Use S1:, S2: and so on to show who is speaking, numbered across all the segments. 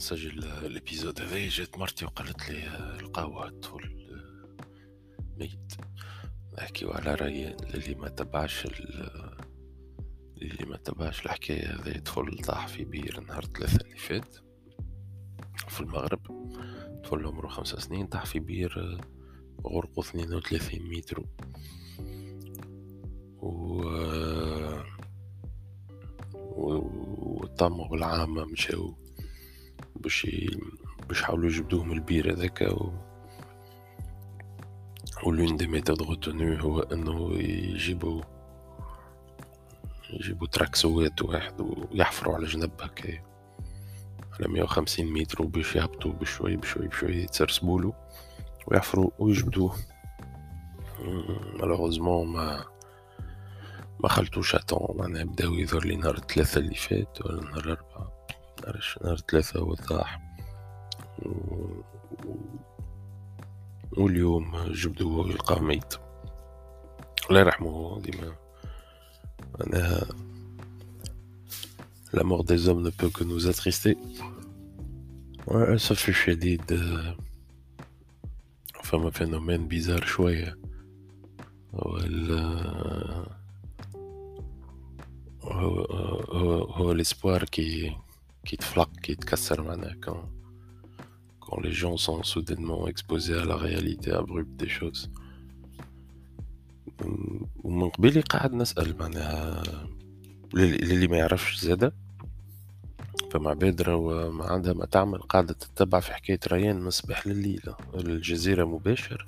S1: نسجل ال épisode هذا. جات مرتي وقالت لي القهوة طفل ميت. نحكيو على ريان اللي ما تبعش اللي ما تبعش الحكاية هذا طفل طاح في بير نهار ثلاثة اللي فات في المغرب. طفل عمره خمسة سنين طاح في بير غرقو اثنين وثلاثين متر. و وطموا بالعامة مشاو. باش باش يجبدوه من البير هذاك و ولون دي ميثود غوتونو هو إنه يجيبوا يجيبوا تراكسوات واحد ويحفروا على جنب هكا على مية وخمسين متر وباش يهبطوا بشوي بشوي بشوي يتسرسبولو ويحفروا ويجبدوه مالوغوزمون ما ما خلتوش أتون. معناها بداو يظهر لي نهار الثلاثة اللي فات ولا نهار الأربعة. نهار ثلاثة هو طاح و... واليوم جبدوه يلقاه ميت. الله يرحمه ديما. معناها La mort des hommes ne peut que nous attrister. Ouais, ça fait شديد فما فينومين بيزار شوية هو هو هو, هو l'espoir qui qui te flaque, qui te casse la quand, quand les gens sont soudainement exposés à la réalité abrupte des choses. ومن قبيل قاعد نسأل معناها للي ما يعرفش زاده فما عباد ما عندها ما تعمل قاعدة تتبع في حكاية ريان من الصباح لليل الجزيرة مباشر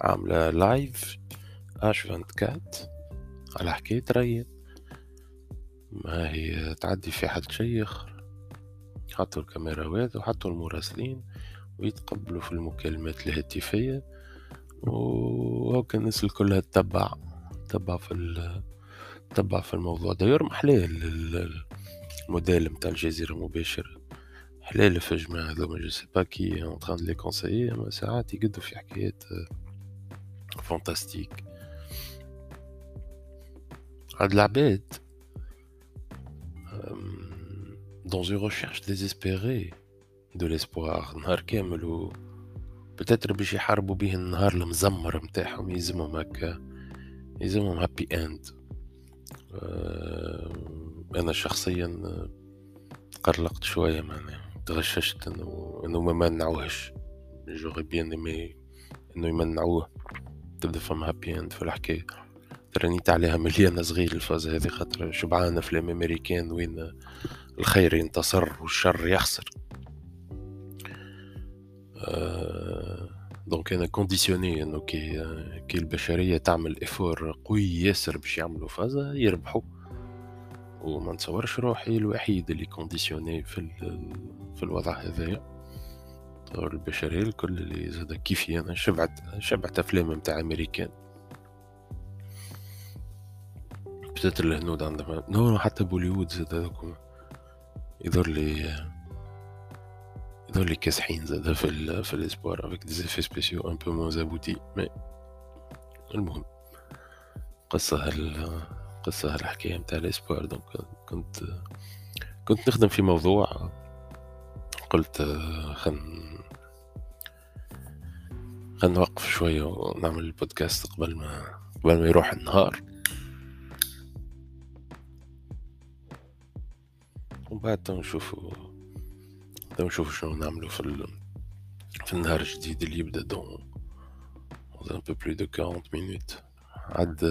S1: عاملة live H24 على حكاية ريان ما هي تعدي في حد شيخ حطوا الكاميراوات وحطوا المراسلين ويتقبلوا في المكالمات الهاتفية. وهكا الناس الكل تتبع تتبع في تتبع في الموضوع. داير محلاه الموديل متاع الجزيرة مباشر حلال في الجماعة هذوما. je sais pas qui est en train de les conseiller اما ساعات يقدوا في حكايات fantastiques هاد العباد dans une recherche désespérée de l'espoir. نهار كامل و بتاتر باش يحاربوا به النهار المزمر متاعهم يلزمهم هكا يلزمهم happy end أنا شخصيا قلقت شوية معناها تغششت انه انه ما منعوهش j'aurais bien aimé انه يمنعوه تبدا فما happy end في الحكاية ترانيت عليها مليانة صغير الفازة هذه خاطر شبعانة افلام أمريكان وين الخير ينتصر والشر يخسر. donc أنا conditionné إنه كي كي البشرية تعمل effort قوي ياسر باش يعملوا فازا يربحوا. وما نتصورش روحي الوحيد اللي conditionné في في الوضع هذايا. البشرية الكل اللي زاد كيفي أنا شبعت شبعت افلام متاع أمريكان. peut-être الهنود عندهم. non حتى بوليوود زاد هذوك يظهر لي يظهر لي كاسحين زاد في ال في ال espoir avec des effets spéciaux un peu moins aboutis mais المهم قصة هال قصة هالحكاية متاع ال espoir donc كنت كنت نخدم في موضوع قلت خن خن نوقف شوية ونعمل البودكاست قبل ما قبل ما يروح النهار. وبعد نشوفوا نشوفوا شنو نعملوا في ال... في النهار الجديد اللي يبدأ dans un peu plus de 40 minutes. عاد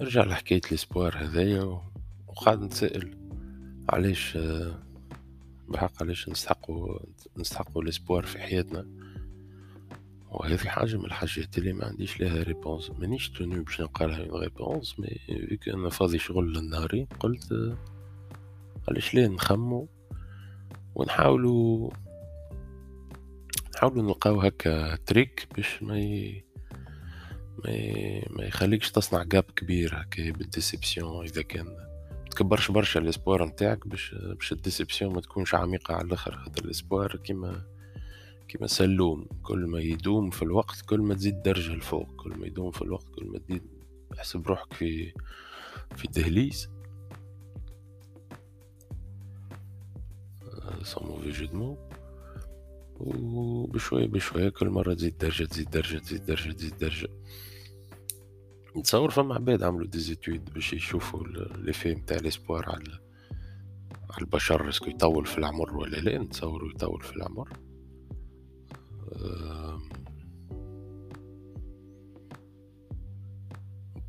S1: نرجع لحكاية ال espoir هذايا وقاعد نتسائل علاش بحق علاش نستحقوا نستحقوا ال espoir في حياتنا. وهذه حاجة من الحاجات اللي ما عنديش لها réponse مانيش توني باش نلقى réponse mais vu que أنا فاضي شغل النهارين قلت علاش ليه نخمو ونحاولوا نحاولوا نلقاو هكا truc باش ما ي... ما, ي... ما يخليكش تصنع gap كبير هكا بال déception. إذا كان تكبرش برشا ال espoir نتاعك باش باش ال déception ما تكونش عميقة على الآخر. خاطر ال espoir كيما كيما سلوم. كل ما يدوم في الوقت كل ما تزيد درجة لفوق. كل ما يدوم في الوقت كل ما تزيد احسب روحك في في دهليز. sans mauvais jeu de mots وبشوية بشوية كل مرة تزيد درجة تزيد درجة تزيد درجة تزيد درجة. نتصور فما عباد عملوا des études باش يشوفوا l'effet متاع l'espoir على البشر est-ce que يطول في العمر ولا لا. نتصوروا يطول في العمر.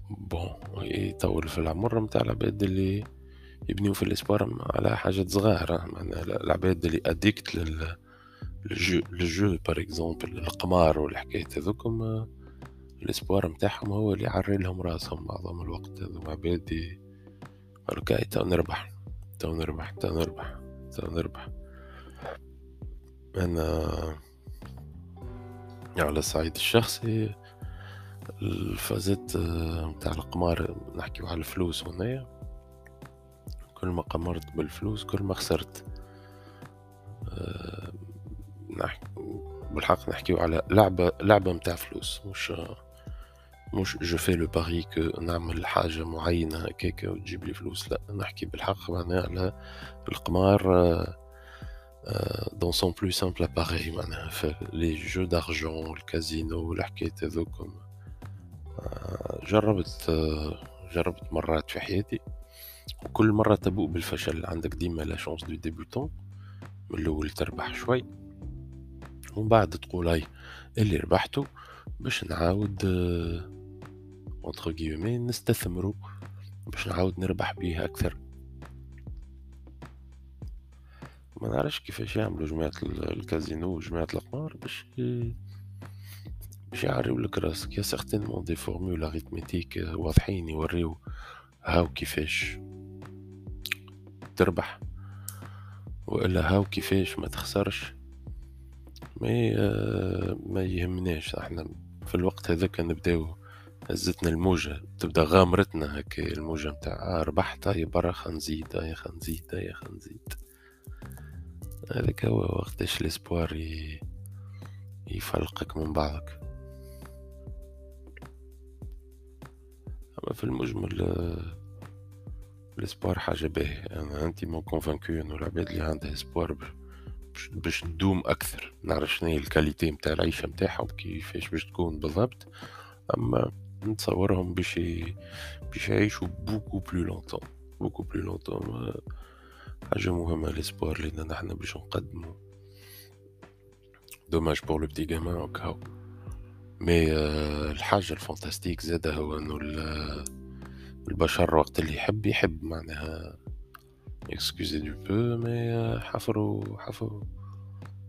S1: bon يطول في العمر متاع العباد اللي يبنيو في ال espoir على حاجات صغار معناها العباد اللي addicts لل ال jeux ال jeux par exemple القمار والحكايات هذوكم ال espoir متاعهم هو اللي يعري لهم راسهم معظم الوقت. هذوما عباد هكا تو نربح تو نربح تو نربح تو نربح. أنا على الصعيد الشخصي الفازات متاع القمار نحكيو على الفلوس هنايا. كل ما قمرت بالفلوس كل ما خسرت. نحكي بالحق نحكيو على لعبة لعبة متاع فلوس مش مش جو في لو باري كو نعمل حاجة معينة هكاكا وتجيب لي فلوس لا نحكي بالحق معناها على القمار dans son plus simple appareil معناها في les jeux d'argent الكازينو الحكايات هذوكم. جربت جربت مرات في حياتي. وكل مرة تبوء بالفشل عندك ديما la chance du débutant من الأول تربح شوي ومن بعد تقول هاي اللي ربحته باش نعاود entre guillemets نستثمرو باش نعاود نربح بيه أكثر. ما نعرفش كيفاش يعملوا جماعة الكازينو وجماعة القمار باش باش يعريو لك راسك y a certainement des formules arithmétiques واضحين يوريو هاو كيفاش تربح؟ وإلا هاو كيفاش ما تخسرش؟ ما ما يهمناش. إحنا في الوقت هذاك نبداو هزتنا الموجة. تبدأ غامرتنا هكا الموجة متاع آه ربحت هاي برا خنزيد هاي خنزيد هاي خنزيد هذاك هو وقتاش ال espoir يفلقك من بعضك. في المجمل ال espoir حاجة باهية. أنا intimement convaincu إنه العباد اللي عندها espoir باش تدوم أكثر. نعرف شنو ال qualité متاع العيشة متاعهم كيفاش باش تكون بالضبط. أما نتصورهم باش باش يعيشوا beaucoup plus longtemps beaucoup plus longtemps حاجة مهمة l'espoir لينا نحن باش نقدمو dommage pour le petit gamin هكا mais الحاجة ال fantastique زاده هو انه البشر وقت اللي يحب يحب معناها excusez du peu mais حفروا حفروا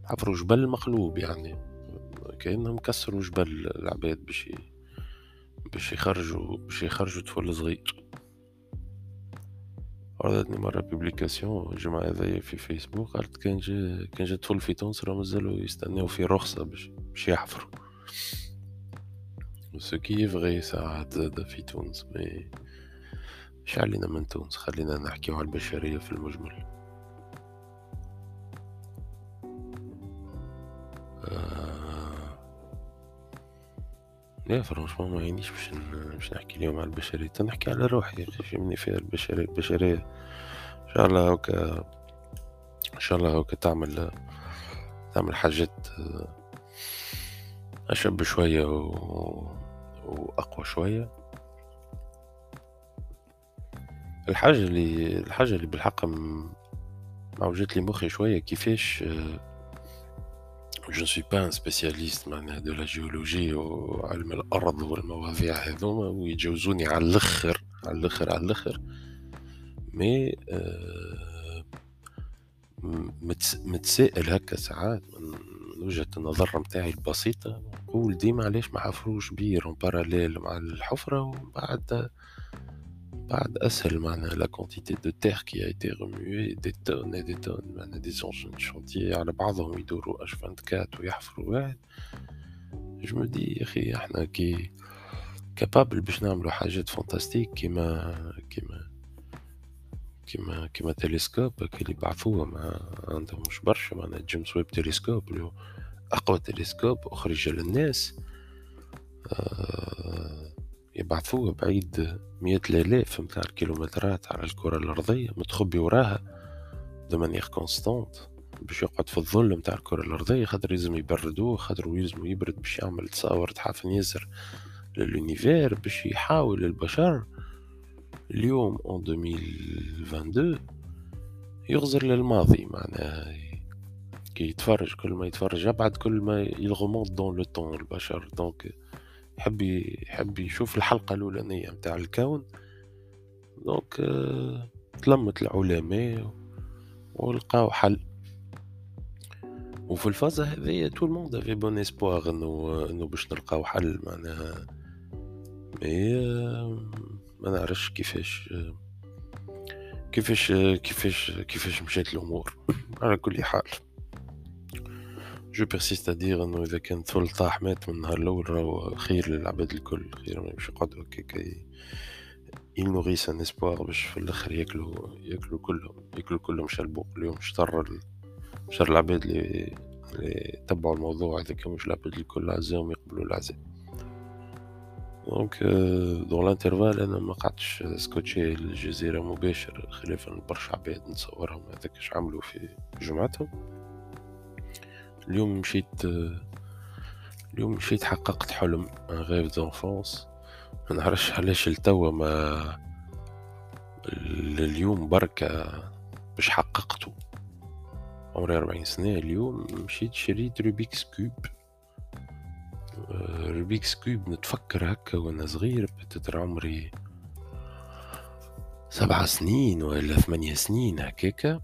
S1: حفروا جبل مقلوب يعني كأنهم كسروا جبل العباد باش باش يخرجوا باش يخرجوا طفل صغير عرضتني مرة publication الجمعة هذايا في فيسبوك قالت كان جا كان جا طفل في تونس راه مازالوا يستناو في رخصة باش باش يحفروا ce qui est vrai ساعات زاد في تونس mais مش علينا من تونس خلينا نحكي على البشرية في المجمل. لا فرنشمون ما يعنيش باش باش نحكي اليوم على البشرية نحكي على روحي مني فيها البشرية البشرية ان شاء الله هكا ان شاء الله هكا تعمل تعمل حاجات اشب شوية و... وأقوى شوية. الحاجة اللي الحاجة اللي بالحق معوجت لي مخي شوية كيفاش je suis pas un spécialiste معناها de la géologie وعلم الأرض والمواضيع هذوما ويتجوزوني على الآخر على الآخر على الآخر. mais آه متسائل هكا ساعات وجهة النظر متاعي البسيطة. نقول ديما علاش ما حفروش بير parallèle مع الحفرة ومن بعد بعد أسهل معنا la quantité de terre qui a été remuée des tonnes des tonnes معنا des chantiers على بعضهم يدوروا H24 ويحفروا واحد. je me dis يا أخي إحنا qui capables باش نعملوا حاجات fantastiques كيما كيما كيما كيما télescope اللي بعثوه ما عندهم مش برشا معناها James Webb Telescope اللي هو أقوى تلسكوب اخرج للناس. آه يبعثوه بعيد مئة الآلاف متاع الكيلومترات على الكرة الأرضية متخبي وراها de manière constante باش يقعد في الظل متاع الكرة الأرضية خاطر لازم يبردوه خاطر يلزم يبرد باش يعمل تصاور تحافن ياسر لل univers باش يحاول البشر اليوم en 2022 يغزر للماضي معناها كي يتفرج كل ما يتفرج يبعد كل ما يل remonte dans le temps البشر. donc يحب يحب يشوف الحلقة الأولانية متاع الكون. donc تلمت العلماء ولقاو حل. وفي الفازة هذيا tout le monde avait bon espoir إنه إنه باش نلقاو حل معناها. mais ما نعرفش كيفاش كيفاش كيفاش كيفاش مشات الأمور على كل حال. je persiste à dire انه اذا كان ثول طاح مات من النهار الأول راهو خير للعباد الكل خير ما باش يقعدوا هكاك ils nourrissent un espoir باش في الآخر ياكلوا ياكلوا كلهم ياكلوا كلهم شربوا اليوم شطر شر العباد اللي تبعوا الموضوع كانوا مش العباد الكل عزاهم يقبلوا العزاء donc dans l'intervalle أنا ما قعدتش scotché الجزيرة مباشر خلافا لبرشا عباد نتصورهم هذاك اش عملوا في جمعتهم. اليوم مشيت اليوم مشيت حققت حلم un rêve d'enfance ما نعرفش علاش التوا ما اليوم بركة باش حققته. عمري أربعين سنة اليوم مشيت شريت Rubik's Cube آه، Rubik's Cube نتفكر هكا وأنا صغير peut-être عمري سبع سنين ولا ثمانية سنين هكاكا.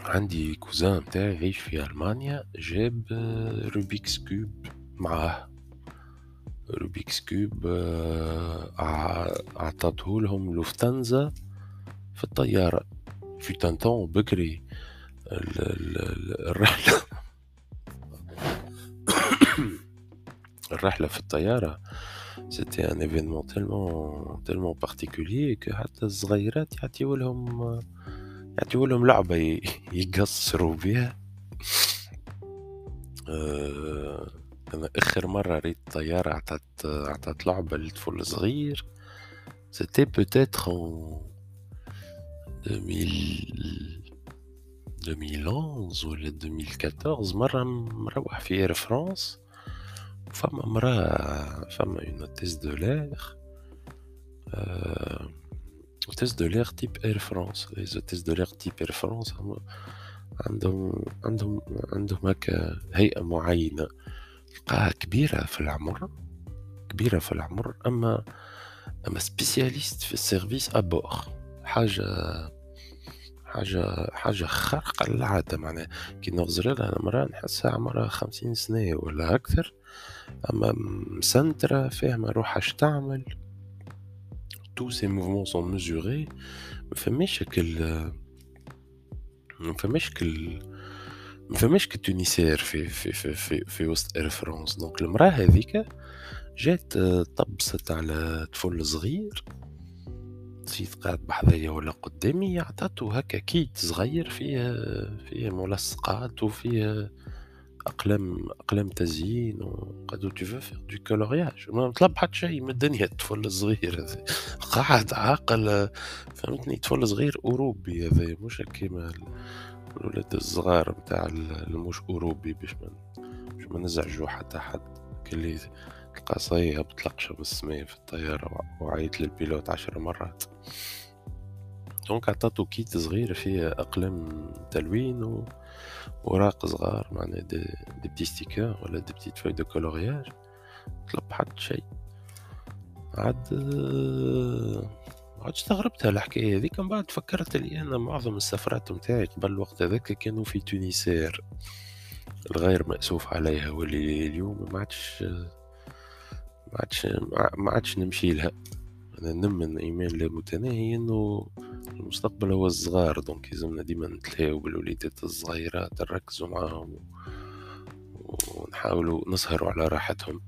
S1: عندي cousin متاعي يعيش في ألمانيا جاب آه، Rubik's Cube معاه. Rubik's Cube عطاته لهم Lufthansa في الطيارة. في تانتون بكري الرحلة. الرحلة في الطيارة. c'était un événement tellement tellement particulier que حتى الصغيرات يعطيو لهم يعطيو لهم لعبة يقصروا بها أه أنا آخر مرة ريت طيارة عطات عطات لعبة لطفل صغير c'était peut-être en 2000 2011 ولا 2014 مرة مروح في Air France فما مرة فما une hôtesse de l'air hôtesse de l'air type Air France les hôtesses de l'air type Air France عندهم عندهم عندهم هكا هيئة معينة تلقاها كبيرة في العمر كبيرة في العمر أما أما spécialiste في ال service à bord حاجة حاجة حاجة خارقة للعادة معناها. كي نغزر لها مرة نحسها عمرها خمسين سنة ولا أكثر. أما مسنترة فاهمة روحها اش تعمل. tous ses mouvements sont mesurés مفماش كل مفماش كل ما فماش ك Tunisair في في في في, في وسط اير donc المرأة هذيك جات طبست على طفل صغير. نسيت قاعد بحذايا ولا قدامي عطاتو هكا kit صغير فيه فيه ملصقات وفيه أقلام أقلام تزيين وقالوا tu veux faire du coloriage ما طلب حتى شيء من الدنيا الطفل الصغير هذا. قاعد عاقل فهمتني؟ طفل صغير أوروبي هذا مش كيما الولاد الصغار متاع المش أوروبي باش ما باش ما نزعجو حتى حد. كلي القصية بتلقشة من السماء في الطيارة وعيط لل pilote عشر مرات. donc عطاتو kit صغير فيه أقلام تلوين و... وراق صغار معناها des, des petits stickers ولا des petites feuilles de coloriage طلب حد شي عاد عاد استغربتها الحكاية هذيك. من بعد فكرت لي أنا معظم السفرات متاعي قبل الوقت هذاك كانوا في تونيسير. الغير مأسوف عليها واللي اليوم ما عادش ما عادش ما عادش نمشي لها. أنا نمن ايمان لا متناهي إنه المستقبل هو الصغار دونك يلزمنا ديما نتلاهوا بالوليدات الصغيرات نركزوا معاهم ونحاولوا نسهروا على راحتهم.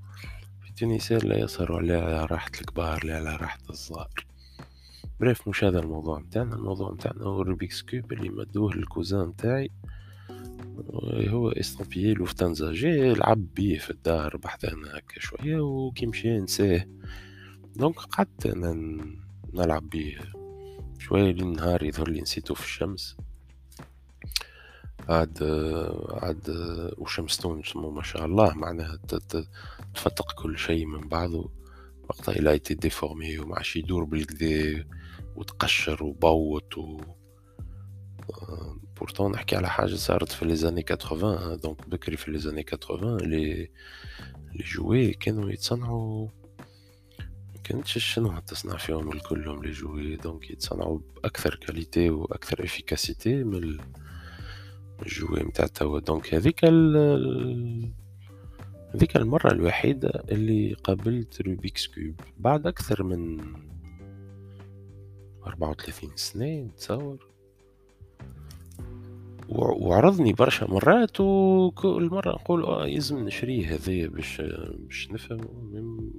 S1: في Tunisair لا يسهروا على راحة الكبار لا على راحة الصغار. bref مش هذا الموضوع متاعنا. الموضوع متاعنا هو ال Rubik's Cube اللي مدوه لل cousin متاعي. هو estampillé Lufthansa جي لعب بيه في الدار بحثنا هكا شوية وكي مشي نساه donc قعدت أنا نلعب بيه شوية لين نهار يظهر لي نسيتو في الشمس. عاد عاد وشمستون ما شاء الله معناها تفتق كل شيء من بعضه. وقتها il a été déformé وما عادش يدور بالكدا وتقشر وبوط et pourtant نحكي على حاجة صارت في les années 80 donc بكري في les années 80 les les jouets كانوا يتصنعوا كانتش شنو تصنع فيهم الكلهم les jouets donc يتصنعوا بأكثر qualité وأكثر efficacité من ال jouet متاع توا donc هذيك هذيك المرة الوحيدة اللي قابلت Rubik's Cube بعد أكثر من أربعة وثلاثين سنة نتصور وعرضني برشا مرات وكل مرة نقول آه يلزم نشريه هذايا باش باش نفهم ومن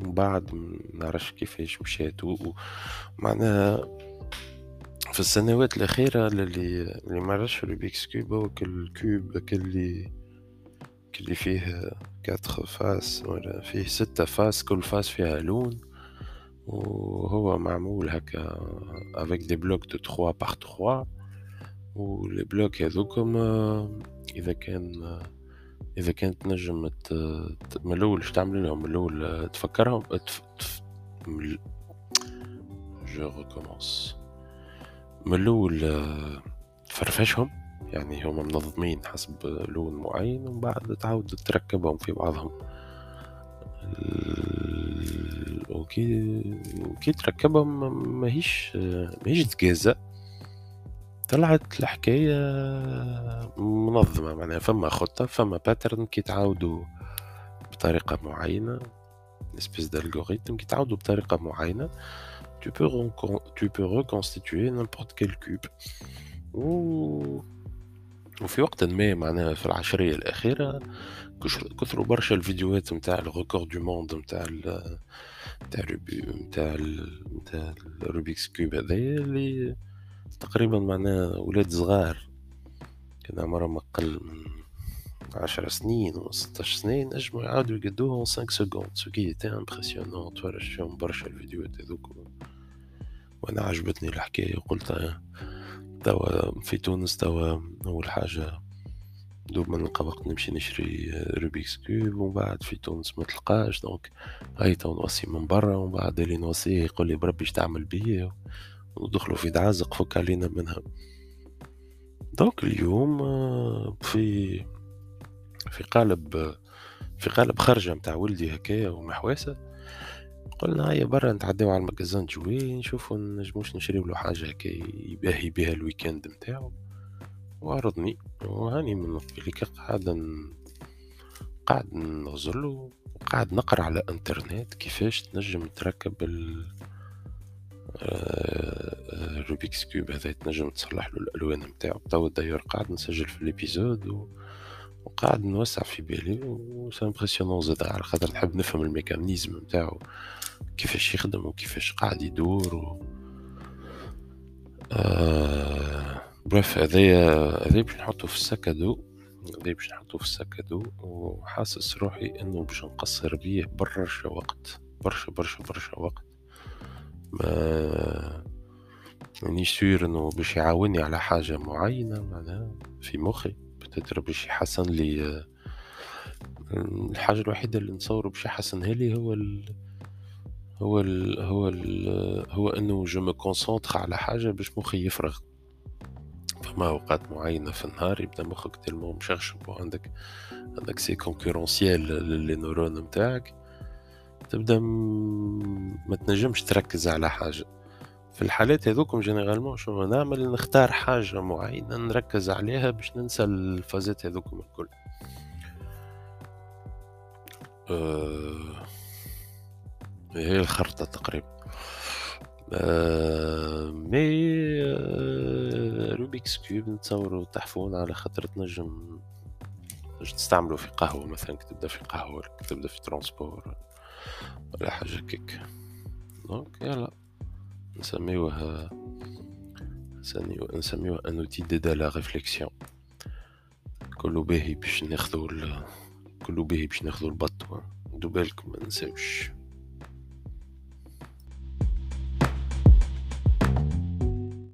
S1: بعد منعرفش كيفاش مشات ومعناها في السنوات الأخيرة اللي اللي معرفش Rubik's Cube هو كل cube كل اللي فيه quatre faces ولا فيه ستة faces كل face فيها لون. وهو معمول هكا avec des blocs de 3 par 3 و les blocs هذوكم إذا كان إذا كانت تنجم من الأول تعمل لهم؟ من الأول تفكرهم تف... تف... je recommence من الأول تفرفشهم يعني هما منظمين حسب لون معين ومن بعد تعاود تركبهم في بعضهم. وكي وكي تركبهم ماهيش ماهيش تجازة طلعت الحكاية منظمة معناها فما خطة فما pattern كي تعاودوا بطريقة معينة espèce d'algorithme كي تعاودوا بطريقة معينة tu peux, tu peux reconstituer n'importe quel cube. و... وفي وقت ما معناها في العشرية الأخيرة كثروا برشا الفيديوهات نتاع ال record du monde نتاع نتاع نتاع نتاع ال Rubik's Cube هذايا اللي تقريبا معناها ولاد صغار. كان عمرهم أقل من عشر سنين و ستاش سنين نجمو يعاودو يقدوها 5 secondes ce qui est impressionnant تفرج فيهم برشا الفيديوهات هذوك وأنا عجبتني الحكاية وقلت توا في تونس توا أول حاجة دوب ما نلقى وقت نمشي نشري Rubik's Cube ومن بعد في تونس ما تلقاش donc هاي تو نوصي من برا ومن بعد اللي نوصيه يقول لي بربي تعمل بيه ندخلوا في دعازق فك علينا منها. donc اليوم في في قالب في قالب خرجة متاع ولدي هكايا ومحواسة. قلنا هيا برا نتعداو على ال magasin jouets نشوفو نجموش نشريو له حاجة هكا يباهي بها ال week-end متاعو وعرضني وهاني من اللي قاعد قاعد نغزلو وقاعد نقرا على انترنت كيفاش تنجم تركب ال ال Rubik's Cube هذا تنجم تصلح له الألوان نتاعو. توا داير قاعد نسجل في ال épisode و... وقاعد نوسع في بالي و c'est impressionnant زاد على خاطر نحب نفهم ال mécanisme نتاعو. كيفاش يخدم وكيفاش قاعد يدور و... آه... bref هذايا هذايا باش نحطو في ال sac à dos هذايا باش نحطو في ال sac à dos وحاسس روحي إنه باش نقصر بيه برشا وقت برشا برشا برشا وقت. mais مانيش sûr إنه باش يعاوني على حاجة معينة معناها في مخي. peut-être باش يحسن لي الحاجة الوحيدة اللي نصوره باش يحسنها لي هو ال هو ال هو ال هو إنه je me concentre على حاجة باش مخي يفرغ. فما أوقات معينة في النهار يبدأ مخك تلمو مشغشب وعندك عندك c'est concurrentiel les neurones نتاعك تبدأ ما تنجمش تركز على حاجة. في الحالات هذوكم généralement شنو نعمل؟ نختار حاجة معينة نركز عليها باش ننسى الفازات هذوكم الكل. أه... هي الخرطة تقريبا. أه... mais أه... Rubik's Cube نتصوروا تحفون على خاطر تنجم تستعملوا في قهوة مثلا كتبدا في قهوة كتبدا في ترانسبور ولا حاجة كيك دونك يلا. نسميوها نسميوها ان اوتي ديدا لا ريفليكسيون كلو باهي باش ناخذو كلو باهي باش ناخذو البط دوبالكم ما نساوش